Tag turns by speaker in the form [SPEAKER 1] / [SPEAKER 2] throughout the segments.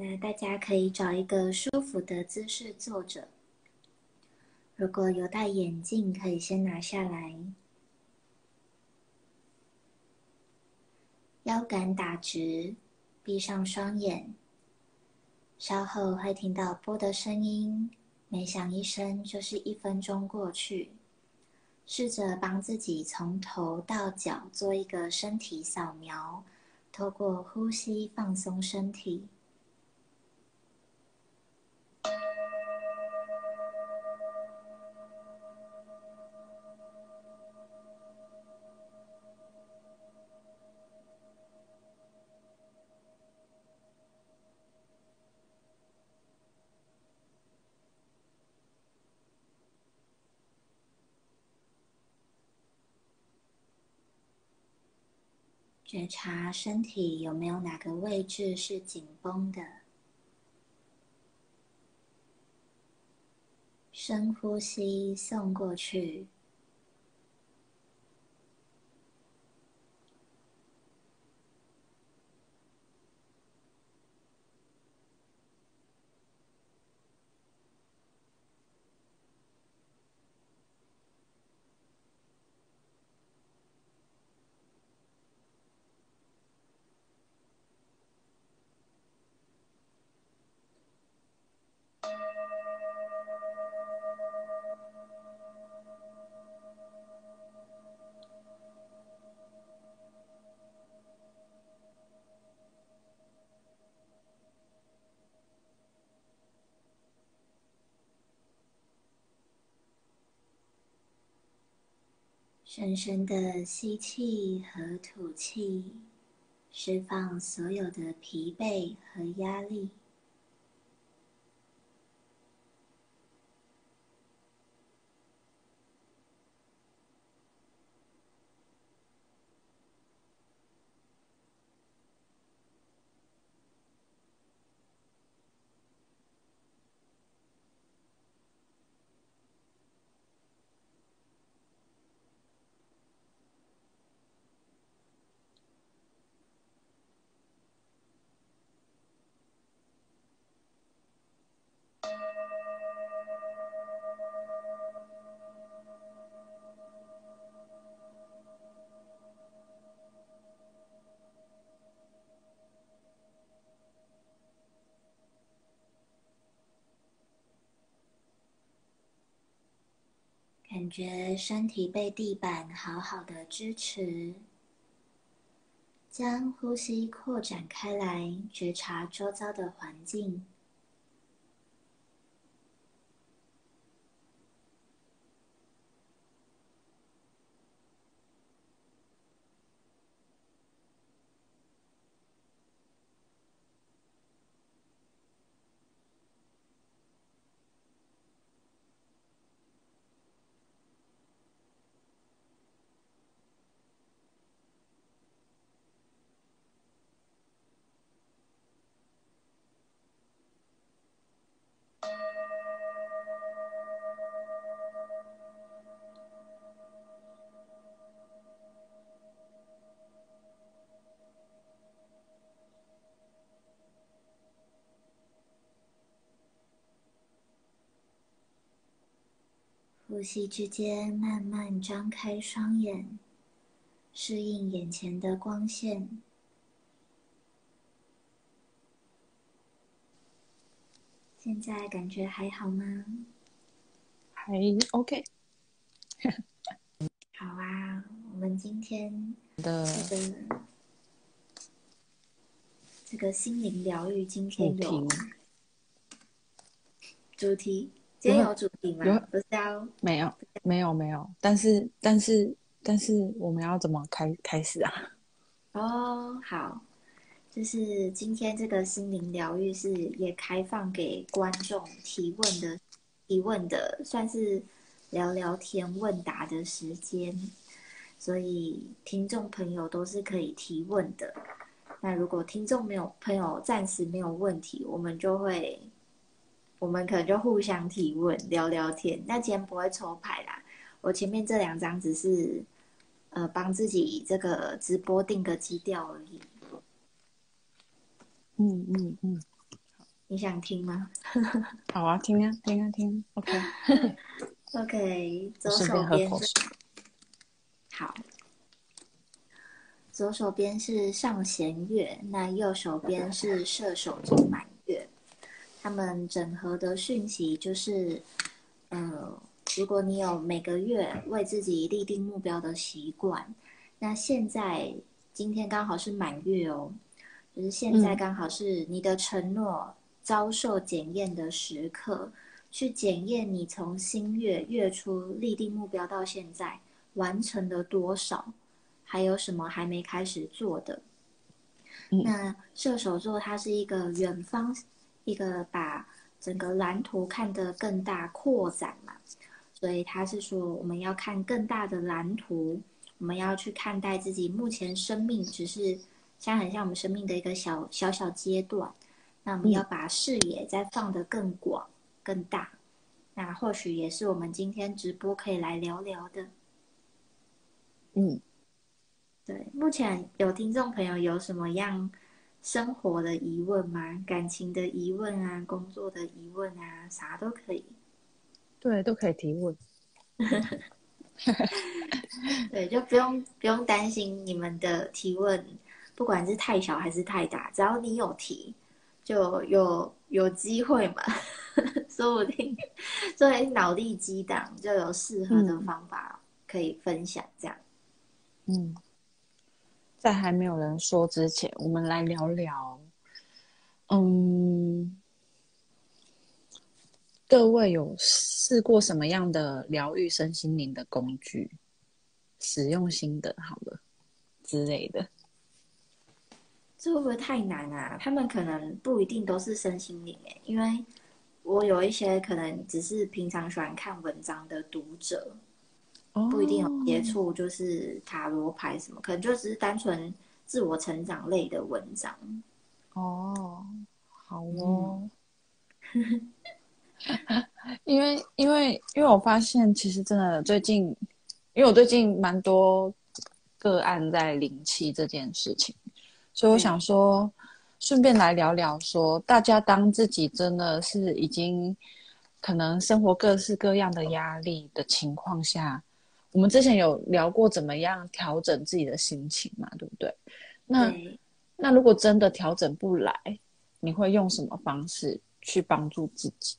[SPEAKER 1] 那大家可以找一个舒服的姿势坐着。如果有戴眼镜，可以先拿下来。腰杆打直，闭上双眼。稍后会听到波的声音，每响一声就是一分钟过去。试着帮自己从头到脚做一个身体扫描，透过呼吸放松身体。觉察身体有没有哪个位置是紧绷的，深呼吸送过去。深深的吸气和吐气，释放所有的疲惫和压力。感觉身体被地板好好的支持，将呼吸扩展开来，觉察周遭的环境。呼吸之间，慢慢张开双眼，适应眼前的光线。现在感觉还好吗？
[SPEAKER 2] 还 OK。
[SPEAKER 1] 好啊，我们今天
[SPEAKER 2] 的
[SPEAKER 1] 这个心灵疗愈，今天有主题。今天有主题吗？不是要
[SPEAKER 2] 没有没有没有，但是但是但是我们要怎么开开始啊？
[SPEAKER 1] 哦，好，就是今天这个心灵疗愈是也开放给观众提问的，提问的算是聊聊天问答的时间，所以听众朋友都是可以提问的。那如果听众没有朋友暂时没有问题，我们就会。我们可能就互相提问、聊聊天。那今天不会抽牌啦，我前面这两张只是，呃，帮自己这个直播定个基调而已。
[SPEAKER 2] 嗯嗯嗯，
[SPEAKER 1] 你想听吗？
[SPEAKER 2] 好啊，听啊，听啊，听。OK。
[SPEAKER 1] OK，左手边是。好，左手边是上弦月，那右手边是射手座满月。他们整合的讯息就是，呃，如果你有每个月为自己立定目标的习惯，那现在今天刚好是满月哦，就是现在
[SPEAKER 2] 嗯
[SPEAKER 1] 刚好是你的承诺遭受检验的时刻，去检验你从新月月初立定目标到现在完成了多少，还有什么还没开始做的。
[SPEAKER 2] 嗯
[SPEAKER 1] 那射手座它是一个远方，一个把整个蓝图看得更大扩展嘛，所以他是说我们要看更大的蓝图，我们要去看待自己目前生命只是像很像我们生命的一个小小小阶段，那我们要把视野再放得更广、更大。那或许也是我们今天直播可以来聊聊的。
[SPEAKER 2] 嗯，
[SPEAKER 1] 对，目前有听众朋友有什么样生活的疑问吗？感情的疑问啊，工作的疑问啊，啥都可以。
[SPEAKER 2] 对，都可以提问。
[SPEAKER 1] 对，就不用不用担心你们的提问，不管是太小还是太大，只要你有提，就有有机会嘛，说不定作为脑力激荡，就有适合的
[SPEAKER 2] 嗯
[SPEAKER 1] 方法可以分享。这样，
[SPEAKER 2] 嗯，在还没有人说之前，我们来聊聊，嗯，各位有试过什么样的疗愈身心灵的工具？使用心得好了之类的。
[SPEAKER 1] 这会不会太难啊？他们可能不一定都是身心灵诶，因为我有一些可能只是平常喜欢看文章的读者，不一定有接触，就是塔罗牌什么，可能就只是单纯自我成长类的文章。
[SPEAKER 2] 哦，好哦。因为因为因为我发现，其实真的最近，因为我最近蛮多个案在灵气这件事情，所以我想说，顺便来聊聊说，大家当自己真的是已经可能生活各式各样的压力的情况下，我们之前有聊过怎么样调整自己的心情嘛，对不对？那
[SPEAKER 1] 对，
[SPEAKER 2] 那如果真的调整不来，你会用什么方式去帮助自己？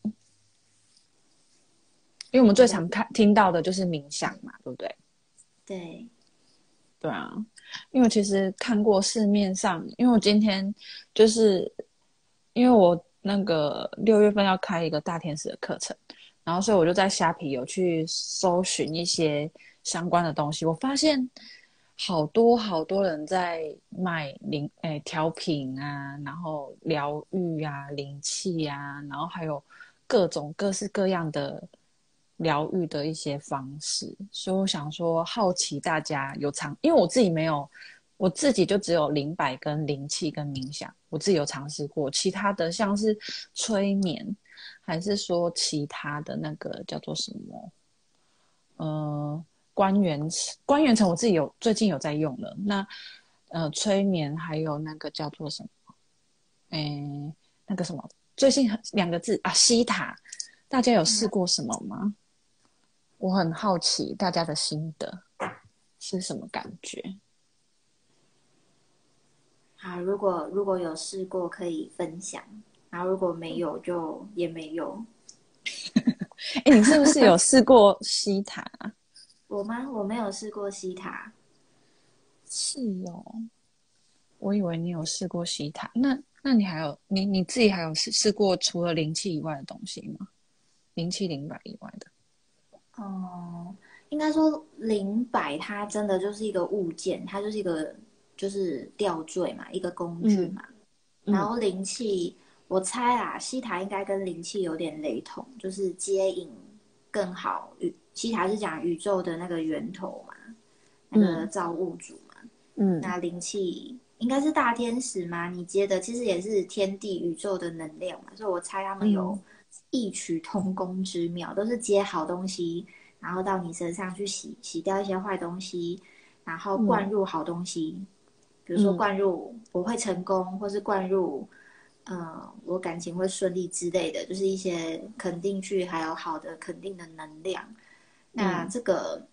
[SPEAKER 2] 因为我们最常看听到的就是冥想嘛，对不对？
[SPEAKER 1] 对，
[SPEAKER 2] 对啊，因为其实看过市面上，因为我今天就是因为我那个六月份要开一个大天使的课程，然后所以我就在虾皮有去搜寻一些相关的东西，我发现好多好多人在卖灵诶调频啊，然后疗愈啊、灵气啊，然后还有各种各式各样的疗愈的一些方式，所以我想说，好奇大家有尝，因为我自己没有，我自己就只有灵摆跟灵气跟冥想，我自己有尝试过，其他的像是催眠，还是说其他的那个叫做什么，呃，关元关元城，我自己有最近有在用了，那呃催眠还有那个叫做什么，诶，那个什么，最近很两个字啊，西塔，大家有试过什么吗？我很好奇大家的心得是什么感觉？
[SPEAKER 1] 好，如果如果有试过可以分享，然后如果没有就也没有。
[SPEAKER 2] 哎，你是不是有试过西塔啊？
[SPEAKER 1] 我吗？我没有试过西塔。
[SPEAKER 2] 是哦，我以为你有试过西塔。那那你还有你你自己还有试试过除了灵气以外的东西吗？灵气灵摆以外的？
[SPEAKER 1] 哦，应该说灵摆它真的就是一个物件，它就是一个就是吊坠嘛，一个工具嘛。
[SPEAKER 2] 嗯
[SPEAKER 1] 然后灵气，我猜啊，西塔应该跟灵气有点雷同，就是接引更好。宇西塔是讲宇宙的那个源头嘛，那个造物主嘛。
[SPEAKER 2] 嗯
[SPEAKER 1] 那灵气应该是大天使嘛？你接的其实也是天地宇宙的能量嘛，所以我猜他们有异曲同工之妙，都是接好东西，然后到你身上去洗洗掉一些坏东西，然后灌入好东西，比如说
[SPEAKER 2] 嗯
[SPEAKER 1] 灌入我会成功，或是灌入呃，我感情会顺利之类的，就是一些肯定句，还有好的肯定的能量。那这个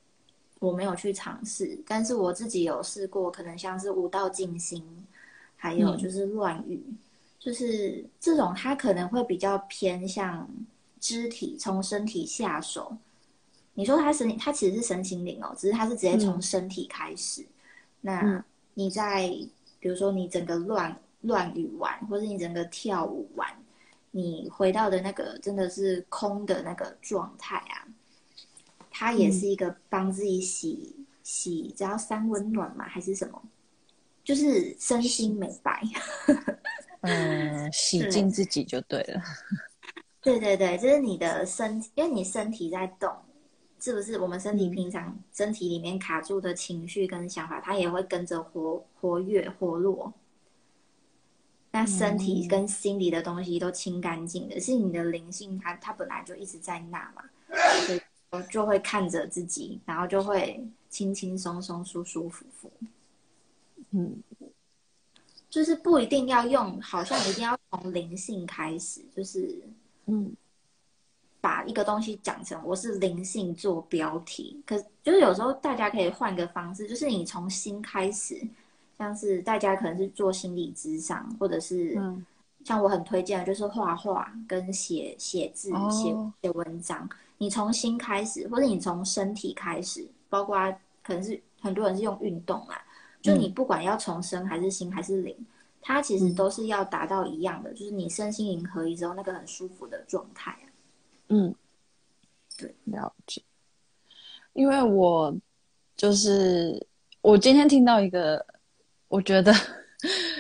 [SPEAKER 1] 我没有去尝试，但是我自己有试过，可能像是五道静心，还有就是乱语，就是这种它可能会比较偏向肢体，从身体下手。你说它身，它其实是神心灵哦，只是它是直接从身体开始。那你在比如说你整个乱。乱语玩，或是你整个跳舞玩，你回到的那个真的是空的那个状态啊，它也是一个帮自己洗洗，只要三温暖嘛，还是什么？就是身心美白。
[SPEAKER 2] 嗯，洗净自己就对了。
[SPEAKER 1] 对对对，就是你的身，因为你身体在动，是不是？我们身体平常身体里面卡住的情绪跟想法，它也会跟着活活跃活络。那身体跟心理的东西都清干净的，是你的灵性，它它本来就一直在那嘛，所以就会看着自己，然后就会轻轻松松、舒舒服服。嗯，就是不一定要用，好像一定要从灵性开始，就是嗯，把一个东西讲成我是灵性做标题，可就是有时候大家可以换个方式，就是你从心开始。像是大家可能是做心理咨商，或者是像我很推荐的，就是画画跟写写字、写写文章。你从心开始，或者你从身体开始，包括可能是很多人是用运动啊，就你不管要从身还是心还是灵，它其实都是要达到一样的，就是你身心灵合一之后那个很舒服的状态
[SPEAKER 2] 嗯，对，了解。因为我就是我今天听到一个。我觉得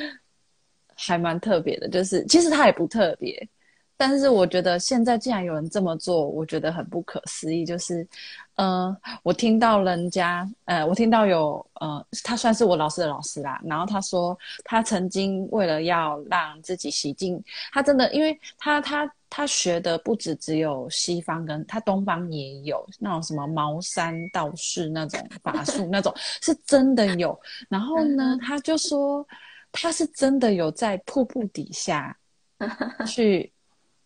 [SPEAKER 2] 还蛮特别的，就是其实它也不特别，但是我觉得现在既然有人这么做，我觉得很不可思议。就是，嗯，我听到人家，呃，我听到有，呃，他算是我老师的老师啦。然后他说，他曾经为了要让自己洗净，他真的，因为他他他学的不止只有西方，跟他东方也有那种什么茅山道士那种法术，那种是真的有。然后呢，他就说他是真的有在瀑布底下 去。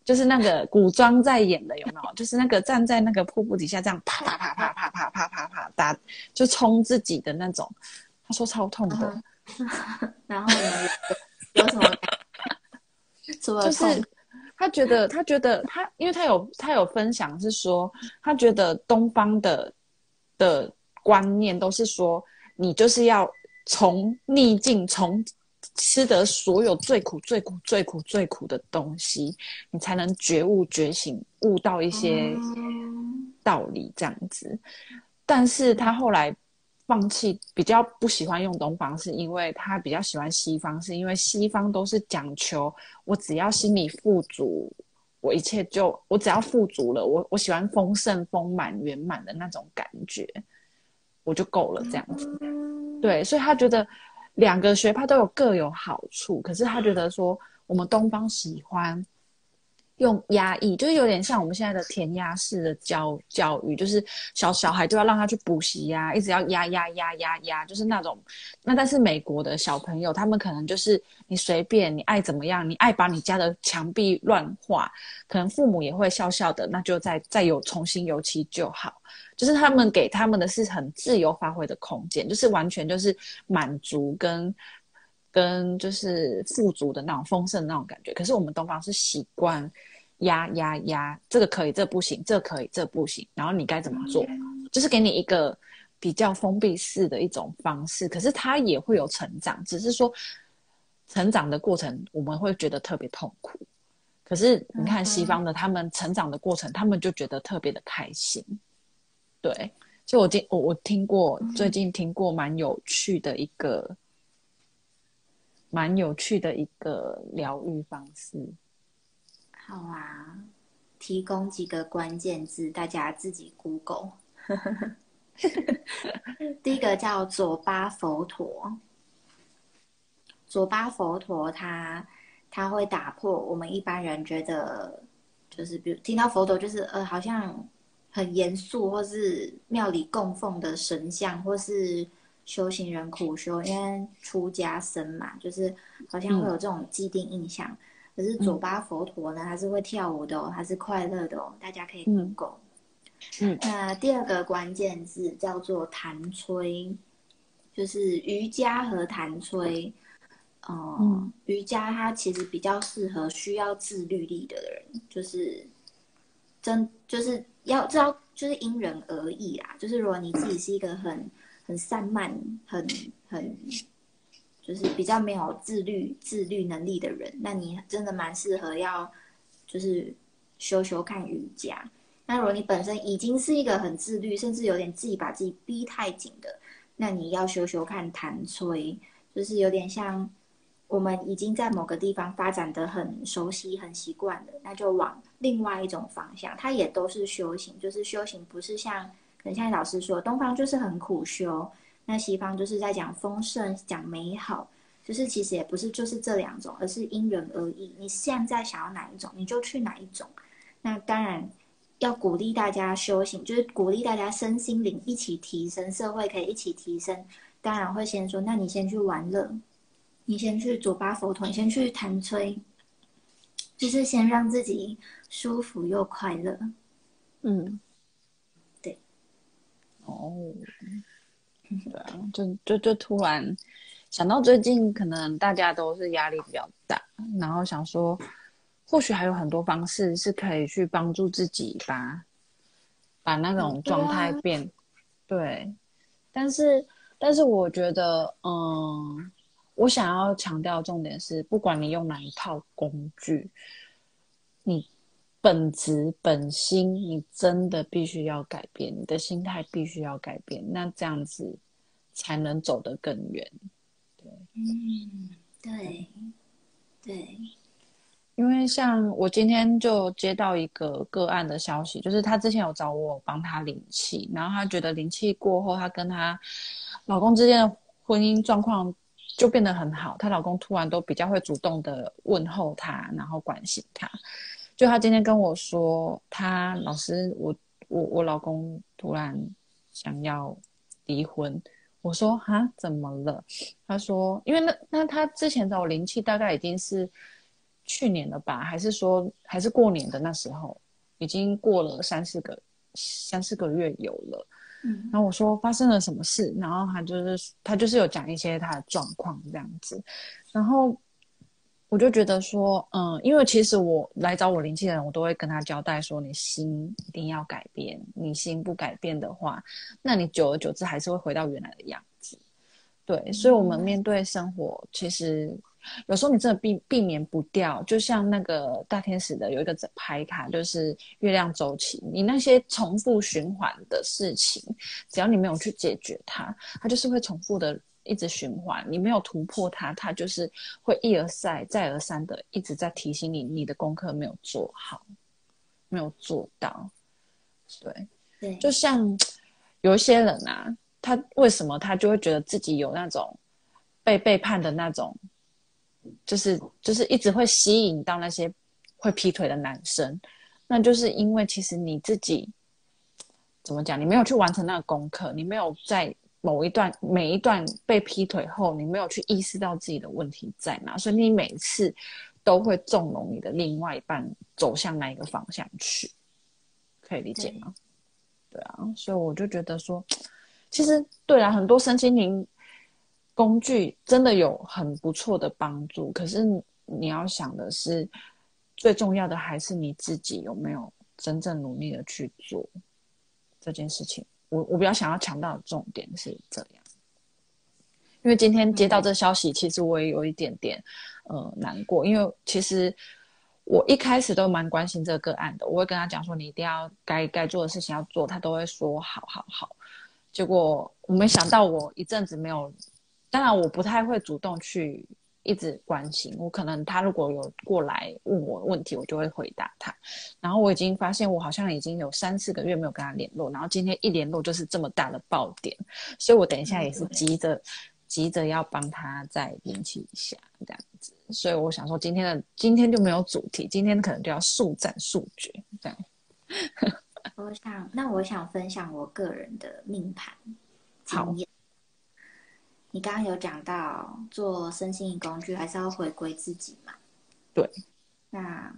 [SPEAKER 2] 就是那个古装在演的有没有？就是那个站在那个瀑布底下这样啪啪啪啪啪啪啪啪啪打，就冲自己的那种。他说超痛的。
[SPEAKER 1] 然后呢？有什么？
[SPEAKER 2] 就是他觉得，他觉得他，因为他有他有分享是说，他觉得东方的的观念都是说，你就是要从逆境从。吃得所有最苦、最苦、最苦、最苦的东西，你才能觉悟、觉醒、悟到一些道理，这样子。但是他后来放弃，比较不喜欢用东方，是因为他比较喜欢西方，是因为西方都是讲求我只要心里富足，我一切就我只要富足了，我我喜欢丰盛、丰满、圆满的那种感觉，我就够了，这样子。对，所以他觉得。两个学派都有各有好处，可是他觉得说，我们东方喜欢用压抑，就是有点像我们现在的填鸭式的教教育，就是小小孩就要让他去补习呀，一直要压压压压压，就是那种。那但是美国的小朋友，他们可能就是你随便你爱怎么样，你爱把你家的墙壁乱画，可能父母也会笑笑的，那就再再有重新油漆就好。就是他们给他们的是很自由发挥的空间，就是完全就是满足跟跟就是富足的那种丰盛那种感觉。可是我们东方是习惯压压压，这个可以，这不行，这可以，这不行。然后你该怎么做？就是给你一个比较封闭式的一种方式。可是他也会有成长，只是说成长的过程我们会觉得特别痛苦。可是你看西方的他们成长的过程，他们就觉得特别的开心。对，所以我今我我听过最近听过蛮有趣的一个，蛮有趣的一个疗愈方式。
[SPEAKER 1] 好啊，提供几个关键字，大家自己 Google。第一个叫左巴佛陀，左巴佛陀他他会打破我们一般人觉得，就是比如听到佛陀就是呃好像。很严肃，或是庙里供奉的神像，或是修行人苦修，因为出家僧嘛，就是好像会有这种既定印象。可是左巴佛陀呢，他是会跳舞的哦，他是快乐的哦，大家可以 Google。
[SPEAKER 2] 嗯，
[SPEAKER 1] 那第二个关键字叫做弹吹，就是瑜伽和弹吹。哦，瑜伽它其实比较适合需要自律力的人，就是真就是要知道，就是因人而异啦。就是如果你自己是一个很很散漫、很很就是比较没有自律自律能力的人，那你真的蛮适合要就是修修看瑜伽。那如果你本身已经是一个很自律，甚至有点自己把自己逼太紧的，那你要修修看弹吹，就是有点像。我们已经在某个地方发展的很熟悉、很习惯了，那就往另外一种方向。它也都是修行，就是修行不是像可能像老师说，东方就是很苦修，那西方就是在讲丰盛、讲美好，就是其实也不是就是这两种，而是因人而异。你现在想要哪一种，你就去哪一种。那当然要鼓励大家修行，就是鼓励大家身心灵一起提升，社会可以一起提升。当然会先说，那你先去玩乐。你先去左巴佛陀，你先去弹吹，就是先让自己舒服又快乐。
[SPEAKER 2] 嗯，
[SPEAKER 1] 对。
[SPEAKER 2] 哦，对啊，就就就突然想到最近可能大家都是压力比较大，然后想说，或许还有很多方式是可以去帮助自己把把那种状态变对，但是但是我觉得，嗯。我想要强调重点是，不管你用哪一套工具，你本质本心，你真的必须要改变，你的心态必须要改变，那这样子才能走得更远。
[SPEAKER 1] 对，嗯，对，对，
[SPEAKER 2] 因为像我今天就接到一个个案的消息，就是她之前有找我帮她灵气，然后她觉得灵气过后，她跟她老公之间的婚姻状况。就变得很好，她老公突然都比较会主动的问候她，然后关心她。就他今天跟我说，他老师，我我我老公突然想要离婚。我说哈，怎么了？他说，因为那那他之前找我灵气大概已经是去年了吧，还是说还是过年的那时候，已经过了三四个三四个月有了。然后我说发生了什么事，然后他就是他就是有讲一些他的状况这样子，然后我就觉得说，嗯，因为其实我来找我灵气的人，我都会跟他交代说，你心一定要改变，你心不改变的话，那你久而久之还是会回到原来的样子。对，所以我们面对生活，其实。有时候你真的避避免不掉，就像那个大天使的有一个牌卡，就是月亮周期。你那些重复循环的事情，只要你没有去解决它，它就是会重复的一直循环。你没有突破它，它就是会一而再、再而三的一直在提醒你，你的功课没有做好，没有做到。对，
[SPEAKER 1] 对，
[SPEAKER 2] 就像有一些人啊，他为什么他就会觉得自己有那种被背叛的那种。就是就是一直会吸引到那些会劈腿的男生，那就是因为其实你自己怎么讲，你没有去完成那个功课，你没有在某一段每一段被劈腿后，你没有去意识到自己的问题在哪，所以你每次都会纵容你的另外一半走向那一个方向去，可以理解吗？对啊，所以我就觉得说，其实对啊，很多身心灵。工具真的有很不错的帮助，可是你要想的是，最重要的还是你自己有没有真正努力的去做这件事情。我我比较想要强调的重点是这样，因为今天接到这消息，其实我也有一点点呃难过，因为其实我一开始都蛮关心这个案的，我会跟他讲说，你一定要该该做的事情要做，他都会说好好好。结果我没想到，我一阵子没有。当然，我不太会主动去一直关心。我可能他如果有过来问我问题，我就会回答他。然后我已经发现，我好像已经有三四个月没有跟他联络。然后今天一联络就是这么大的爆点，所以我等一下也是急着急着要帮他再联系一下这样子。所以我想说，今天的今天就没有主题，今天可能就要速战速决这样。
[SPEAKER 1] 我想，那我想分享我个人的命盘经验。你刚刚有讲到做身心工具，还是要回归自己嘛？
[SPEAKER 2] 对。
[SPEAKER 1] 那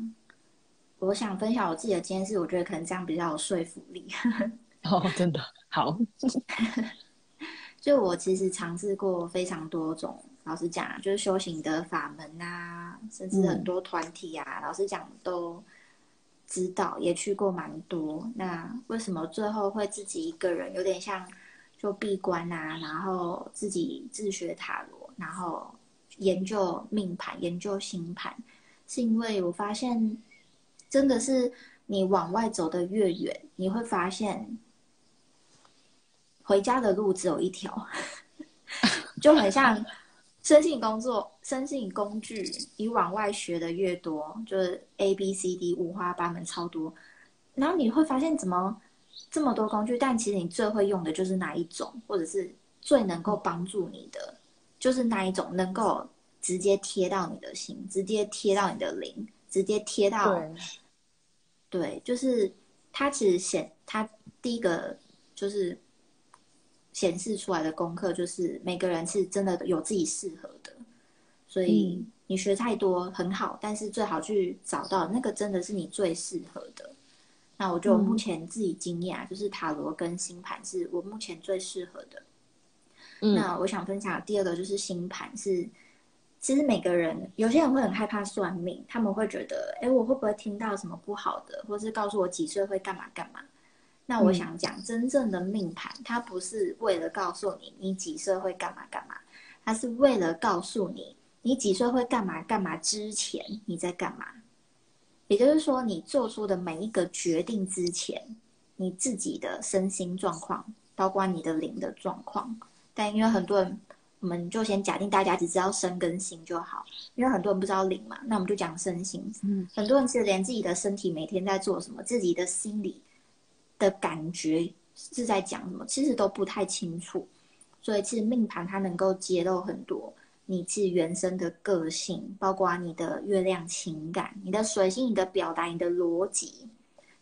[SPEAKER 1] 我想分享我自己的经验是，我觉得可能这样比较有说服力。
[SPEAKER 2] 哦，真的好。
[SPEAKER 1] 就我其实尝试过非常多种，老实讲，就是修行的法门啊，甚至很多团体啊，老实讲都知道，也去过蛮多。那为什么最后会自己一个人，有点像就闭关啊，然后自己自学塔罗，然后研究命盘、研究星盘，是因为我发现，真的是你往外走的越远，你会发现。回家的路只有一条，就很像生性工作、生性工具。你往外学的越多，就是 A、B、C、D 五花八门超多，然后你会发现怎么这么多工具，但其实你最会用的就是哪一种，或者是最能够帮助你的，就是哪一种能够直接贴到你的心，直接贴到你的灵，直接贴到。对，就是它其实显它第一个就是。显示出来的功课就是每个人是真的有自己适合的，所以你学太多很好，但是最好去找到那个真的是你最适合的。那我就目前自己经验啊，就是塔罗跟星盘是我目前最适合的。那我想分享第二个就是星盘是，其实每个人有些人会很害怕算命，他们会觉得，哎，我会不会听到什么不好的，或是告诉我几岁会干嘛干嘛。那我想讲，真正的命盘，它不是为了告诉你你几岁会干嘛干嘛，它是为了告诉你你几岁会干嘛干嘛之前你在干嘛。也就是说，你做出的每一个决定之前，你自己的身心状况，包括你的灵的状况。但因为很多人，我们就先假定大家只知道身跟心就好，因为很多人不知道灵嘛，那我们就讲身心。嗯，很多人其实连自己的身体每天在做什么，自己的心理。的感觉是在讲什么，其实都不太清楚，所以其实命盘它能够揭露很多你自己原生的个性，包括你的月亮情感、你的水星、你的表达、你的逻辑。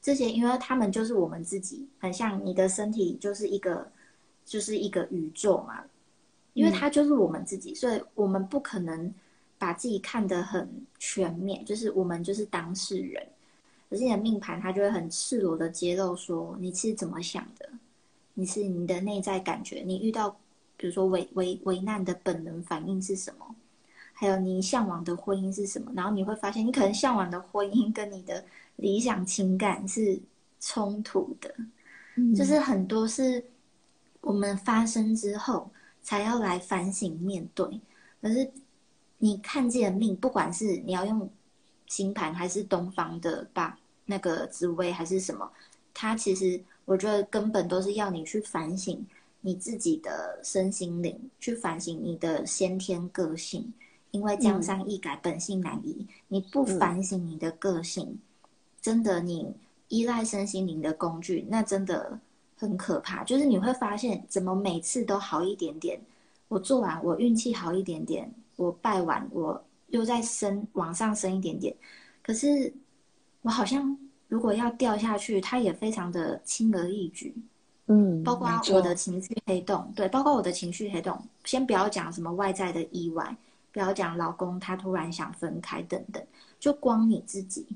[SPEAKER 1] 这些，因为他们就是我们自己，很像你的身体就是一个就是一个宇宙嘛，因为它就是我们自己，所以我们不可能把自己看得很全面，就是我们就是当事人。可是你的命盘，它就会很赤裸的揭露说你是怎么想的，你是你的内在感觉，你遇到比如说危危危难的本能反应是什么，还有你向往的婚姻是什么，然后你会发现你可能向往的婚姻跟你的理想情感是冲突的，就是很多是我们发生之后才要来反省面对。可是你看自己的命，不管是你要用星盘还是东方的吧。那个紫薇还是什么，它其实我觉得根本都是要你去反省你自己的身心灵，去反省你的先天个性，因为江山易改，本性难移。你不反省你的个性，真的你依赖身心灵的工具，那真的很可怕。就是你会发现，怎么每次都好一点点，我做完我运气好一点点，我拜完我又再升往上升一点点，可是。我好像如果要掉下去，它也非常的轻而易举，
[SPEAKER 2] 嗯，
[SPEAKER 1] 包括我的情绪黑洞，对，包括我的情绪黑洞，先不要讲什么外在的意外，不要讲老公他突然想分开等等，就光你自己，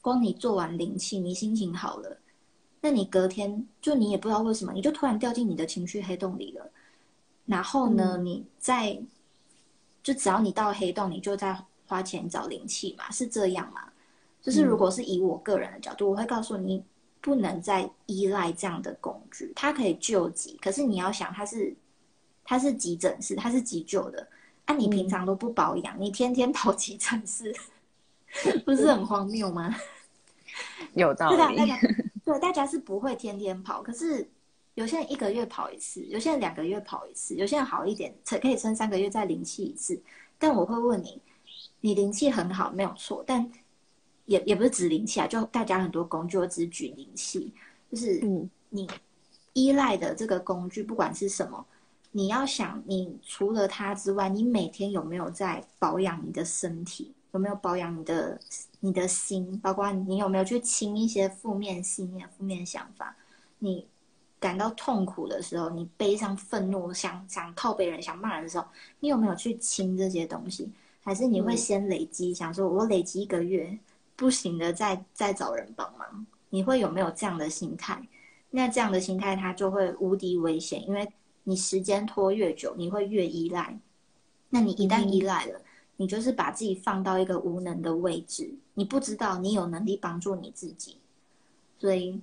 [SPEAKER 1] 光你做完灵气，你心情好了，那你隔天就你也不知道为什么，你就突然掉进你的情绪黑洞里了，然后呢，你再就只要你到黑洞，你就在花钱找灵气嘛，是这样吗？就是如果是以我个人的角度，我会告诉你，不能再依赖这样的工具。它可以救急，可是你要想，它是它是急诊室，它是急救的。啊，你平常都不保养，你天天跑急诊室，不是很荒谬吗？
[SPEAKER 2] 有道理。
[SPEAKER 1] 大家 对大家是不会天天跑，可是有些人一个月跑一次，有些人两个月跑一次，有些人好一点，撑可以撑三个月再灵气一次。但我会问你，你灵气很好，没有错，但。也也不是指灵气啊，就大家很多工具，我只举灵气，就是你依赖的这个工具，不管是什么，你要想，你除了它之外，你每天有没有在保养你的身体？有没有保养你的你的心？包括你有没有去清一些负面信念、负面想法？你感到痛苦的时候，你悲伤、愤怒、想想靠别人、想骂人的时候，你有没有去清这些东西？还是你会先累积，想说我累积一个月不行的，再再找人帮忙？你会有没有这样的心态？那这样的心态，它就会无敌危险，因为你时间拖越久，你会越依赖。那你一旦依赖了，你就是把自己放到一个无能的位置，你不知道你有能力帮助你自己。所以，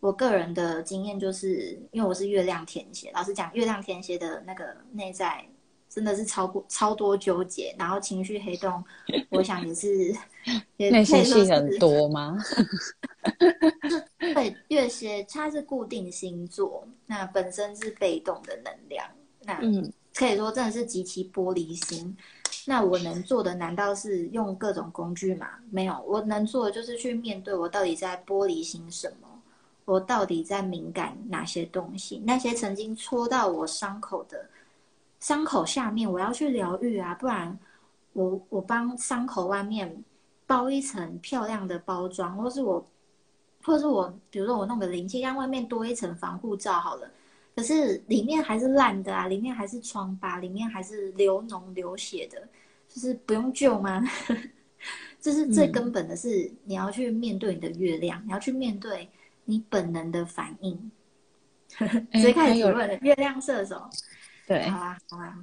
[SPEAKER 1] 我个人的经验就是，因为我是月亮天蝎，老实讲，月亮天蝎的那个内在真的是超过超多纠结，然后情绪黑洞，我想也是，
[SPEAKER 2] 内心戏很多吗？
[SPEAKER 1] 对，月蝎它是固定星座，那本身是被动的能量，那嗯，可以说真的是极其玻璃心。那我能做的难道是用各种工具吗？没有，我能做的就是去面对我到底在玻璃心什么，我到底在敏感哪些东西，那些曾经戳到我伤口的伤口下面，我要去疗愈啊，不然我我帮伤口外面包一层漂亮的包装，或是我。或者是我，比如说我弄个灵气，让外面多一层防护罩好了，可是里面还是烂的啊，里面还是疮疤，里面还是流脓流血的，就是不用救吗？这是最根本的是你要去面对你的月亮，你要去面对你本能的反应。所以开始问了，月亮射手，
[SPEAKER 2] 对，
[SPEAKER 1] 好啊，好啊，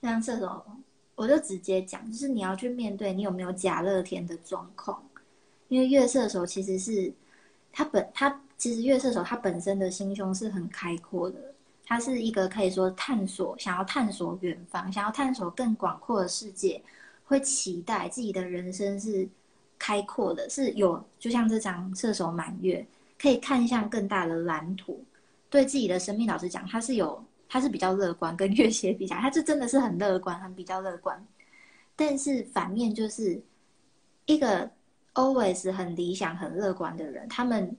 [SPEAKER 1] 月亮射手，我就直接讲，就是你要去面对你有没有假乐天的状况。因为月射手其实是，他本他其实月射手他本身的心胸是很开阔的，他是一个可以说探索，想要探索远方，想要探索更广阔的世界，会期待自己的人生是开阔的，是有就像这张射手满月，可以看向更大的蓝图，对自己的生命老师讲，他是有他是比较乐观，跟月蝎比起来，他是真的是很乐观，很比较乐观，但是反面就是一个。always 很理想、很乐观的人，他们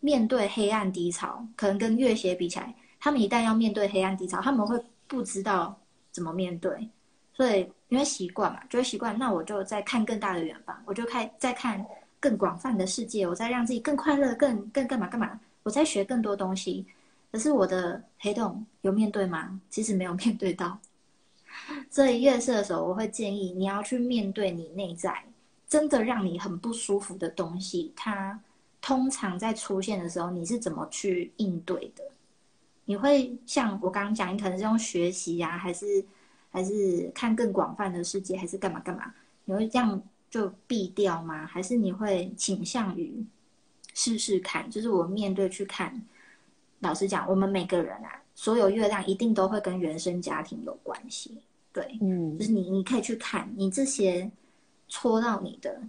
[SPEAKER 1] 面对黑暗低潮，可能跟月鞋比起来，他们一旦要面对黑暗低潮，他们会不知道怎么面对。所以因为习惯嘛，就会习惯。那我就再看更大的远方，我就看再看更广泛的世界，我再让自己更快乐、更更干嘛干嘛，我再学更多东西。可是我的黑洞有面对吗？其实没有 面对到。所以月色的时候，我会建议你要去面对你内在。真的让你很不舒服的东西，它通常在出现的时候，你是怎么去应对的？你会像我刚刚讲，你可能是用学习呀，还是还是看更广泛的世界，还是干嘛干嘛？你会这样就避掉吗？还是你会倾向于试试看？就是我面对去看。老实讲，我们每个人啊，所有月亮一定都会跟原生家庭有关系。对，嗯，就是你你可以去看你这些。戳到你的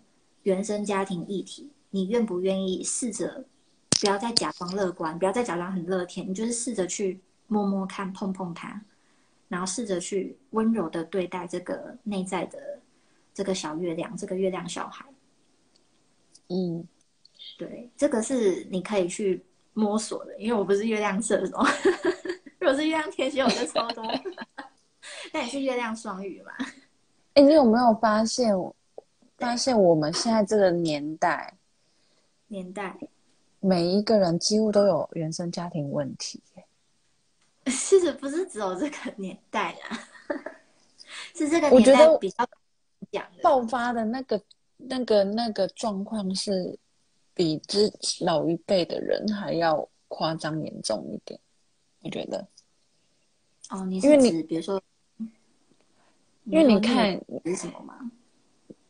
[SPEAKER 1] 原生家庭议题，你愿不愿意试着不要再假装乐观，不要再假装很乐天，你就是试着去摸摸看、碰碰它，然后试着去温柔的对待这个内在的这个小月亮，这个月亮小孩。嗯，对，这个是你可以去摸索的，因为我不是月亮射手，如果是月亮天蝎，我就超多。那你是月亮双鱼嘛？
[SPEAKER 2] 哎，你有没有发现？发现我们现在这个年代，
[SPEAKER 1] 年代，
[SPEAKER 2] 每一个人几乎都有原生家庭问题。
[SPEAKER 1] 其实不是只有这个年代啊，是这个年代比较讲
[SPEAKER 2] 爆发的那个、那个、那个状况是比之老一辈的人还要夸张严重一点。我觉得，
[SPEAKER 1] 哦，你是指比如说，
[SPEAKER 2] 因为你看
[SPEAKER 1] 是什么吗？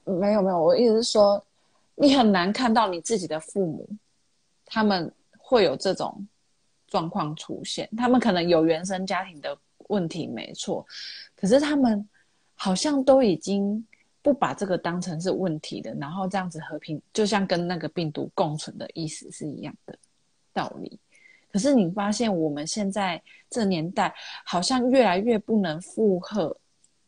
[SPEAKER 2] 没有没有，我意思是说，你很难看到你自己的父母，他们会有这种状况出现。他们可能有原生家庭的问题，没错，可是他们好像都已经不把这个当成是问题的，然后这样子和平，就像跟那个病毒共存的意思是一样的道理。可是你发现我们现在这年代，好像越来越不能负荷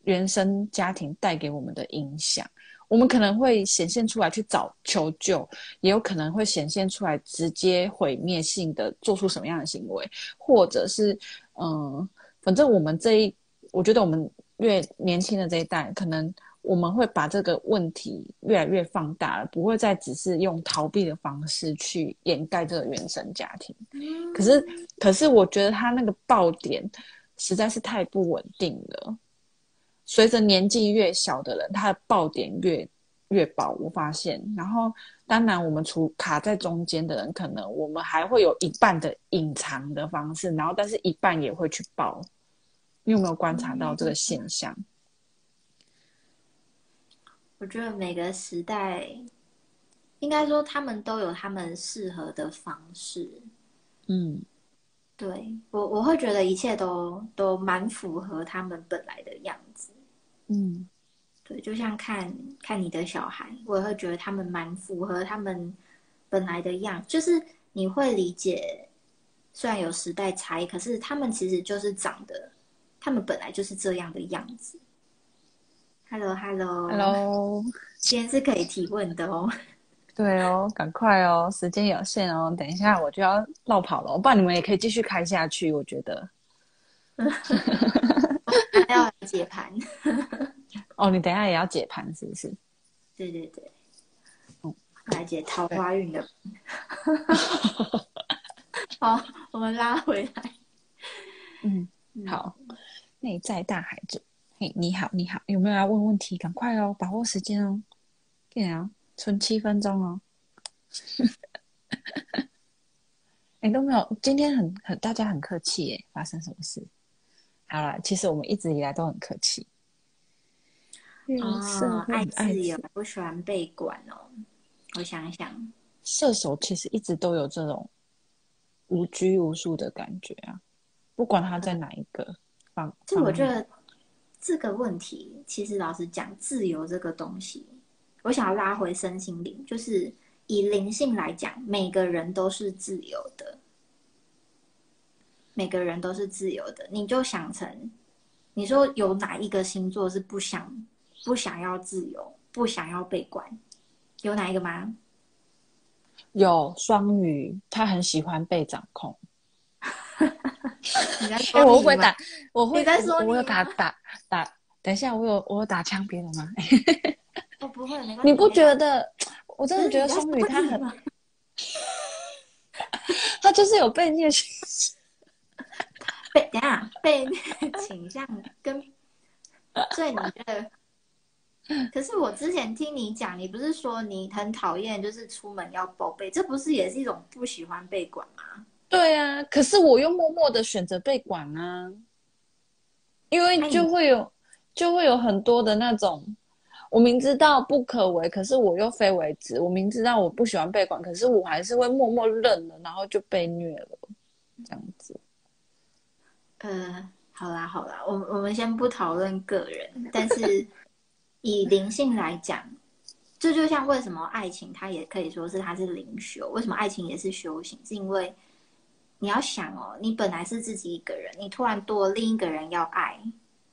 [SPEAKER 2] 原生家庭带给我们的影响。我们可能会显现出来去找求救，也有可能会显现出来直接毁灭性的做出什么样的行为，或者是嗯，反正我们这一，我觉得我们越年轻的这一代，可能我们会把这个问题越来越放大了，不会再只是用逃避的方式去掩盖这个原生家庭。可是，可是我觉得他那个爆点实在是太不稳定了。随着年纪越小的人，他的爆点越越爆。我发现，然后当然我们除卡在中间的人，可能我们还会有一半的隐藏的方式，然后但是一半也会去爆。你有没有观察到这个现象？
[SPEAKER 1] 我觉得每个时代，应该说他们都有他们适合的方式。
[SPEAKER 2] 嗯，
[SPEAKER 1] 对我我会觉得一切都都蛮符合他们本来的样子。
[SPEAKER 2] 嗯，
[SPEAKER 1] 对，就像看看你的小孩，我也会觉得他们蛮符合他们本来的样，就是你会理解，虽然有时代差异，可是他们其实就是长得，他们本来就是这样的样子。Hello，Hello，Hello，今天是可以提问的哦。
[SPEAKER 2] 对哦，赶快哦，时间有限哦，等一下我就要绕跑了，不然你们也可以继续开下去。我觉得，
[SPEAKER 1] 还要解盘。
[SPEAKER 2] 哦，你等一下也要解盘是不是？
[SPEAKER 1] 对对对，嗯，来解桃花运的。好，我们拉回来。
[SPEAKER 2] 嗯，好，内在大海者。嘿，你好，你好，有没有要问问题？赶快哦，把握时间哦，对啊，存七分钟哦。哎，都没有，今天很很大家很客气耶，发生什么事？好了，其实我们一直以来都很客气。
[SPEAKER 1] 哦，爱自由，不喜欢被管哦。我想想，
[SPEAKER 2] 射手其实一直都有这种无拘无束的感觉啊，不管他在哪一个方。
[SPEAKER 1] 这我觉得。这个问题其实老实讲，自由这个东西，我想要拉回身心灵，就是以灵性来讲，每个人都是自由的，每个人都是自由的。你就想成，你说有哪一个星座是不想不想要自由，不想要被管？有哪一个吗？
[SPEAKER 2] 有双鱼，他很喜欢被掌控。
[SPEAKER 1] 你在说
[SPEAKER 2] 我会打，我会
[SPEAKER 1] 在说
[SPEAKER 2] 我有打打打。等一下，我有我有打枪别人吗？
[SPEAKER 1] 我 不会，
[SPEAKER 2] 你不觉得？我真的觉得双鱼他很，他就是有被虐倾向。
[SPEAKER 1] 被等下被虐倾向跟，所以你觉得？可是我之前听你讲，你不是说你很讨厌，就是出门要报备，这不是也是一种不喜欢被管吗？
[SPEAKER 2] 对啊，可是我又默默的选择被管啊，因为就会有就会有很多的那种，我明知道不可为，可是我又非为之。我明知道我不喜欢被管，可是我还是会默默认了，然后就被虐了，这样子。
[SPEAKER 1] 呃，好啦好啦，我我们先不讨论个人，但是 以灵性来讲，这就像为什么爱情它也可以说是它是灵修，为什么爱情也是修行，是因为。你要想哦，你本来是自己一个人，你突然多另一个人要爱，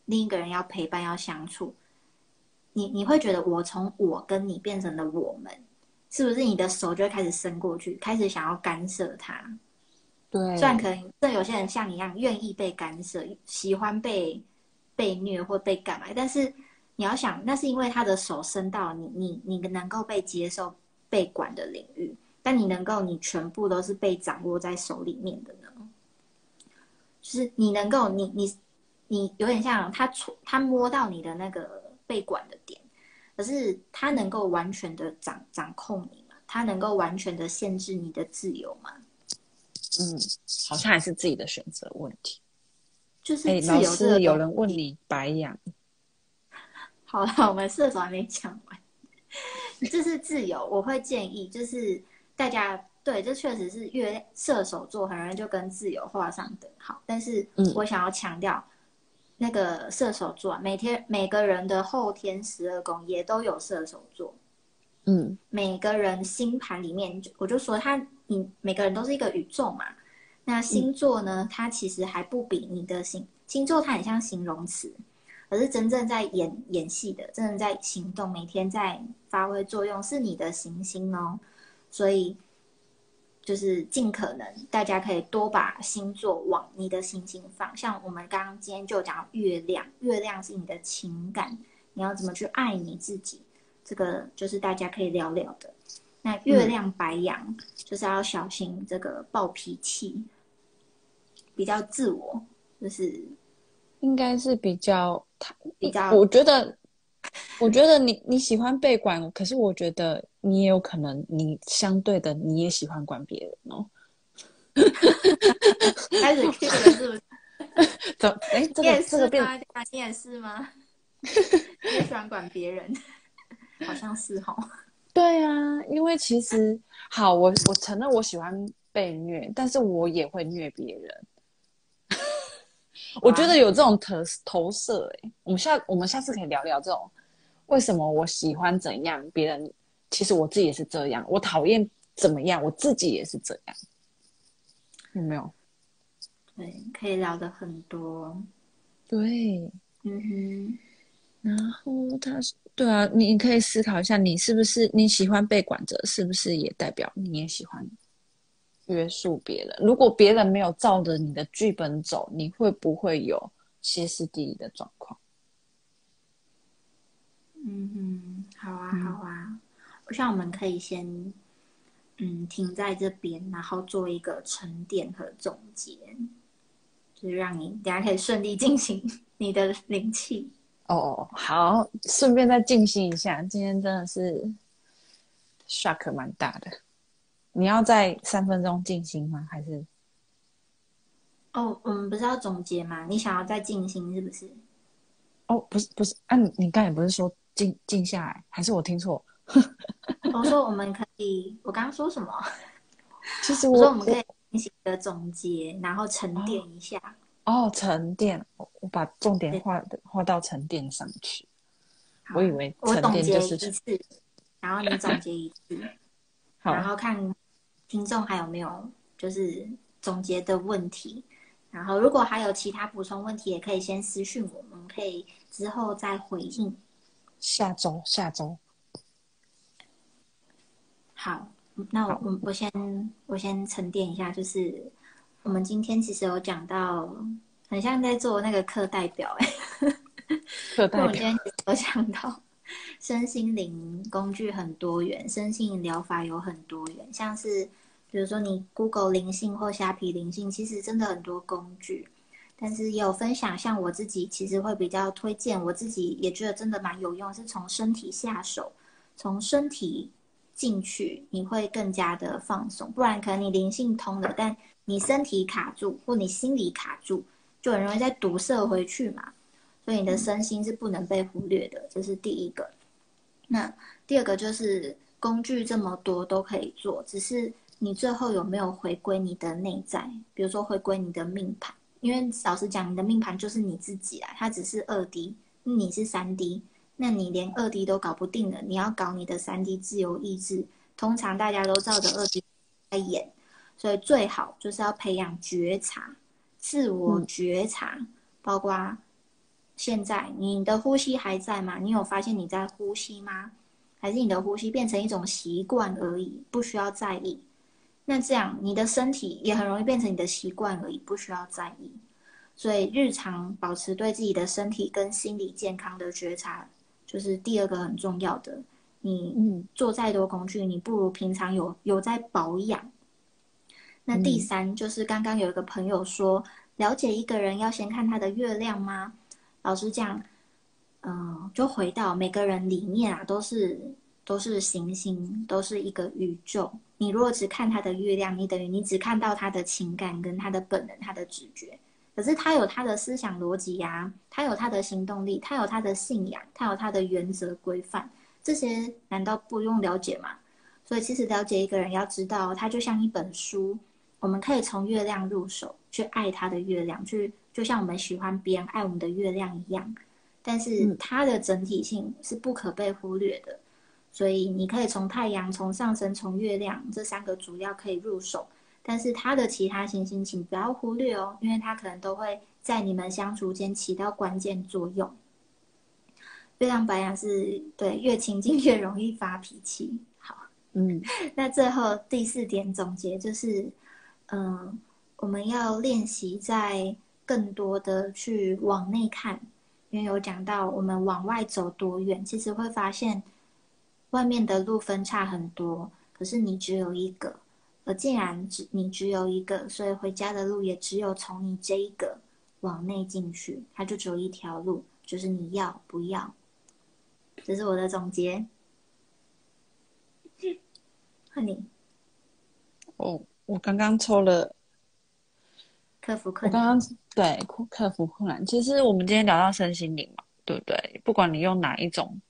[SPEAKER 1] 另一个人要陪伴，要相处，你你会觉得我从我跟你变成了我们，是不是？你的手就会开始伸过去，开始想要干涉他。
[SPEAKER 2] 对，
[SPEAKER 1] 虽然可能这有些人像你一样愿意被干涉，喜欢被被虐或被干嘛，但是你要想，那是因为他的手伸到你，你你能够被接受、被管的领域。但你能够，你全部都是被掌握在手里面的呢？就是你能够，你你你有点像他触他摸到你的那个被管的点，可是他能够完全的掌掌控你吗？他能够完全的限制你的自由吗？
[SPEAKER 2] 嗯，好像还是自己的选择问题。
[SPEAKER 1] 就是自由。
[SPEAKER 2] 是有人问你白羊。
[SPEAKER 1] 好了，我们射手还没讲完。这是自由，我会建议就是。大家对，这确实是月射手座很容易就跟自由画上等号。但是，我想要强调，那个射手座每天每个人的后天十二宫也都有射手座。
[SPEAKER 2] 嗯，
[SPEAKER 1] 每个人星盘里面，我就说他，你每个人都是一个宇宙嘛。那星座呢，它其实还不比你的星星座，它很像形容词，可是真正在演演戏的，真正在行动，每天在发挥作用，是你的行星哦。所以，就是尽可能，大家可以多把星座往你的星星放。像我们刚刚今天就讲月亮，月亮是你的情感，你要怎么去爱你自己，这个就是大家可以聊聊的。那月亮白羊就是要小心这个暴脾气，比较自我，就是
[SPEAKER 2] 应该是比较他
[SPEAKER 1] 比较
[SPEAKER 2] 我觉得，我觉得你你喜欢被管，可是我觉得你也有可能，你相对的你也喜欢管别人哦。
[SPEAKER 1] 开始 Q 了是不是？
[SPEAKER 2] 怎哎，这
[SPEAKER 1] 你也是
[SPEAKER 2] 个这个变
[SPEAKER 1] 吗？你也是吗？你也喜欢管别人，好像是哦。
[SPEAKER 2] 对啊，因为其实好，我我承认我喜欢被虐，但是我也会虐别人。我觉得有这种投投射、欸，我们下我们下次可以聊聊这种为什么我喜欢怎样，别人其实我自己也是这样，我讨厌怎么样，我自己也是这样，有没有？
[SPEAKER 1] 对，可以聊的很多。
[SPEAKER 2] 对，
[SPEAKER 1] 嗯哼
[SPEAKER 2] 然后他是对啊，你你可以思考一下，你是不是你喜欢被管着，是不是也代表你也喜欢约束别人？如果别人没有照着你的剧本走，你会不会有歇斯底里的状况？
[SPEAKER 1] 哼，嗯，好啊，
[SPEAKER 2] 嗯
[SPEAKER 1] 好啊。我想我们可以先，嗯，停在这边，然后做一个沉淀和总结，就是让你等下可以顺利进行你的灵气。
[SPEAKER 2] 哦，好，顺便再进行一下，今天真的是 shock 蛮大的。你要在三分钟进行吗？还是
[SPEAKER 1] 哦，我们不是要总结吗？你想要再进行是不是？
[SPEAKER 2] 哦，不是不是，啊，你你刚才不是说静静下来，还是我听错？
[SPEAKER 1] 我说我们可以，我刚刚说什么？
[SPEAKER 2] 其实我
[SPEAKER 1] 我说我们可以进行一个总结，然后沉淀一下。
[SPEAKER 2] 哦沉淀，我我把重点画的画到沉淀上去。我以为沉
[SPEAKER 1] 我总结
[SPEAKER 2] 淀就是
[SPEAKER 1] 一次，然后你总结一次，
[SPEAKER 2] 好
[SPEAKER 1] 然后看听众还有没有就是总结的问题。然后如果还有其他补充问题，也可以先私讯我，我们可以之后再回应。
[SPEAKER 2] 下周下周
[SPEAKER 1] 好，那我我我先我先沉淀一下，就是我们今天其实有讲到，很像在做那个课代表哎、
[SPEAKER 2] 课代 表
[SPEAKER 1] 今天有讲到，身心灵工具很多元，身心灵疗法有很多元，像是比如说你 Google 灵性或虾皮灵性，其实真的很多工具。但是也有分享，像我自己其实会比较推荐，我自己也觉得真的蛮有用，是从身体下手，从身体进去，你会更加的放松。不然可能你灵性通了，但你身体卡住，或你心里卡住，就很容易再堵塞回去嘛。所以你的身心是不能被忽略的，这是第一个。那第二个就是工具这么多都可以做，只是你最后有没有回归你的内在，比如说回归你的命盘。因为老实讲，你的命盘就是你自己啊，它只是二 D，你是三 D，那你连二 D 都搞不定了，你要搞你的三 D 自由意志，通常大家都照着二 D 在演，所以最好就是要培养觉察，自我觉察，包括现在你的呼吸还在吗？你有发现你在呼吸吗？还是你的呼吸变成一种习惯而已，不需要在意？那这样你的身体也很容易变成你的习惯而已，不需要在意。所以日常保持对自己的身体跟心理健康的觉察，就是第二个很重要的。你
[SPEAKER 2] 嗯
[SPEAKER 1] 做再多工具，你不如平常有有在保养。那第三就是刚刚有一个朋友说，了解一个人要先看他的月亮吗？老实讲，嗯、就回到每个人里面啊，都是都是行星，都是一个宇宙。你如果只看他的月亮，你等于你只看到他的情感跟他的本能、他的直觉。可是他有他的思想逻辑呀，他有他的行动力，他有他的信仰，他有他的原则规范，这些难道不用了解吗？所以其实了解一个人，要知道他就像一本书，我们可以从月亮入手，去爱他的月亮，去就像我们喜欢别人爱我们的月亮一样。但是
[SPEAKER 2] 嗯
[SPEAKER 1] 它的整体性是不可被忽略的，所以你可以从太阳、从上升、从月亮这三个主要可以入手。但是它的其他行星，请不要忽略哦，因为它可能都会在你们相处间起到关键作用。月亮白羊是对越亲近越容易发脾气。好，
[SPEAKER 2] 嗯
[SPEAKER 1] 那最后第四点总结就是，嗯、我们要练习在更多的去往内看，因为有讲到我们往外走多远，其实会发现外面的路分叉很多，可是你只有一个。而既然只你只有一个，所以回家的路也只有从你这一个往内进去，它就只有一条路，就是你要不要。这是我的总结。换你。
[SPEAKER 2] 哦，我刚刚抽了
[SPEAKER 1] 克服困
[SPEAKER 2] 难。我刚刚对克服困难。其实我们今天聊到身心灵嘛，对不对？不管你用哪一种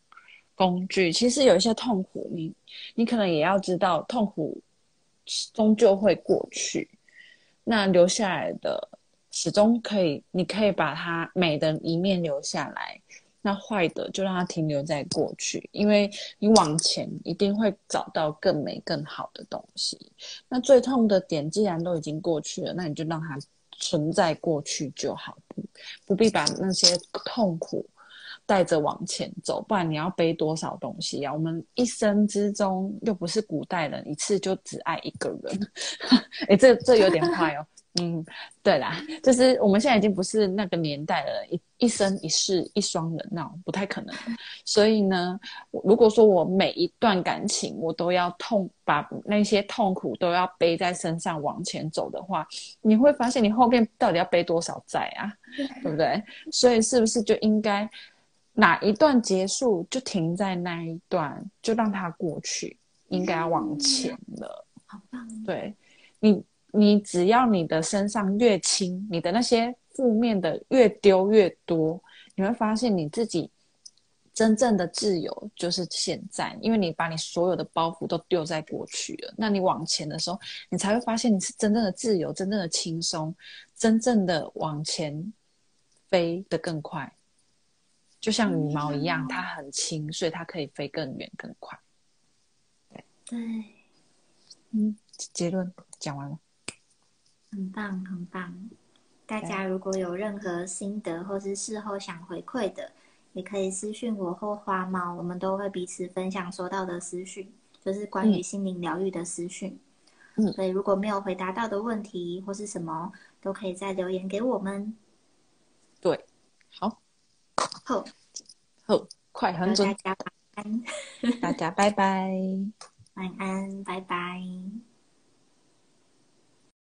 [SPEAKER 2] 工具，其实有一些痛苦，你你可能也要知道，痛苦终究会过去。那留下来的始终可以，你可以把它美的一面留下来。那坏的就让它停留在过去，因为你往前一定会找到更美、更好的东西。那最痛的点既然都已经过去了，那你就让它存在过去就好，不必把那些痛苦带着往前走，不然你要背多少东西呀？我们一生之中又不是古代人，一次就只爱一个人，哎，这这有点坏哦。嗯，对啦，就是我们现在已经不是那个年代了，一一生一世一双人，那不太可能。所以呢，如果说我每一段感情我都要痛，把那些痛苦都要背在身上往前走的话，你会发现你后面到底要背多少债啊？对不对？所以是不是就应该哪一段结束就停在那一段，就让它过去，应该要往前了。
[SPEAKER 1] 好棒！
[SPEAKER 2] 对你。你只要你的身上越轻，你的那些负面的越丢越多，你会发现你自己真正的自由就是现在，因为你把你所有的包袱都丢在过去了。那你往前的时候，你才会发现你是真正的自由，真正的轻松，真正的往前飞得更快，就像羽毛一样，它很轻，所以它可以飞更远更快。
[SPEAKER 1] 对，对，
[SPEAKER 2] 嗯，结论讲完了。
[SPEAKER 1] 很棒，很棒！大家如果有任何心得或是事后想回馈的，也可以私讯我或花猫，我们都会彼此分享收到的私讯，就是关于心灵疗愈的私讯。嗯，所以如果没有回答到的问题或是什么，都可以再留言给我们。
[SPEAKER 2] 对，好，
[SPEAKER 1] 好，
[SPEAKER 2] 好，快很准。
[SPEAKER 1] 大家晚安，
[SPEAKER 2] 大家拜拜，
[SPEAKER 1] 晚安，拜拜。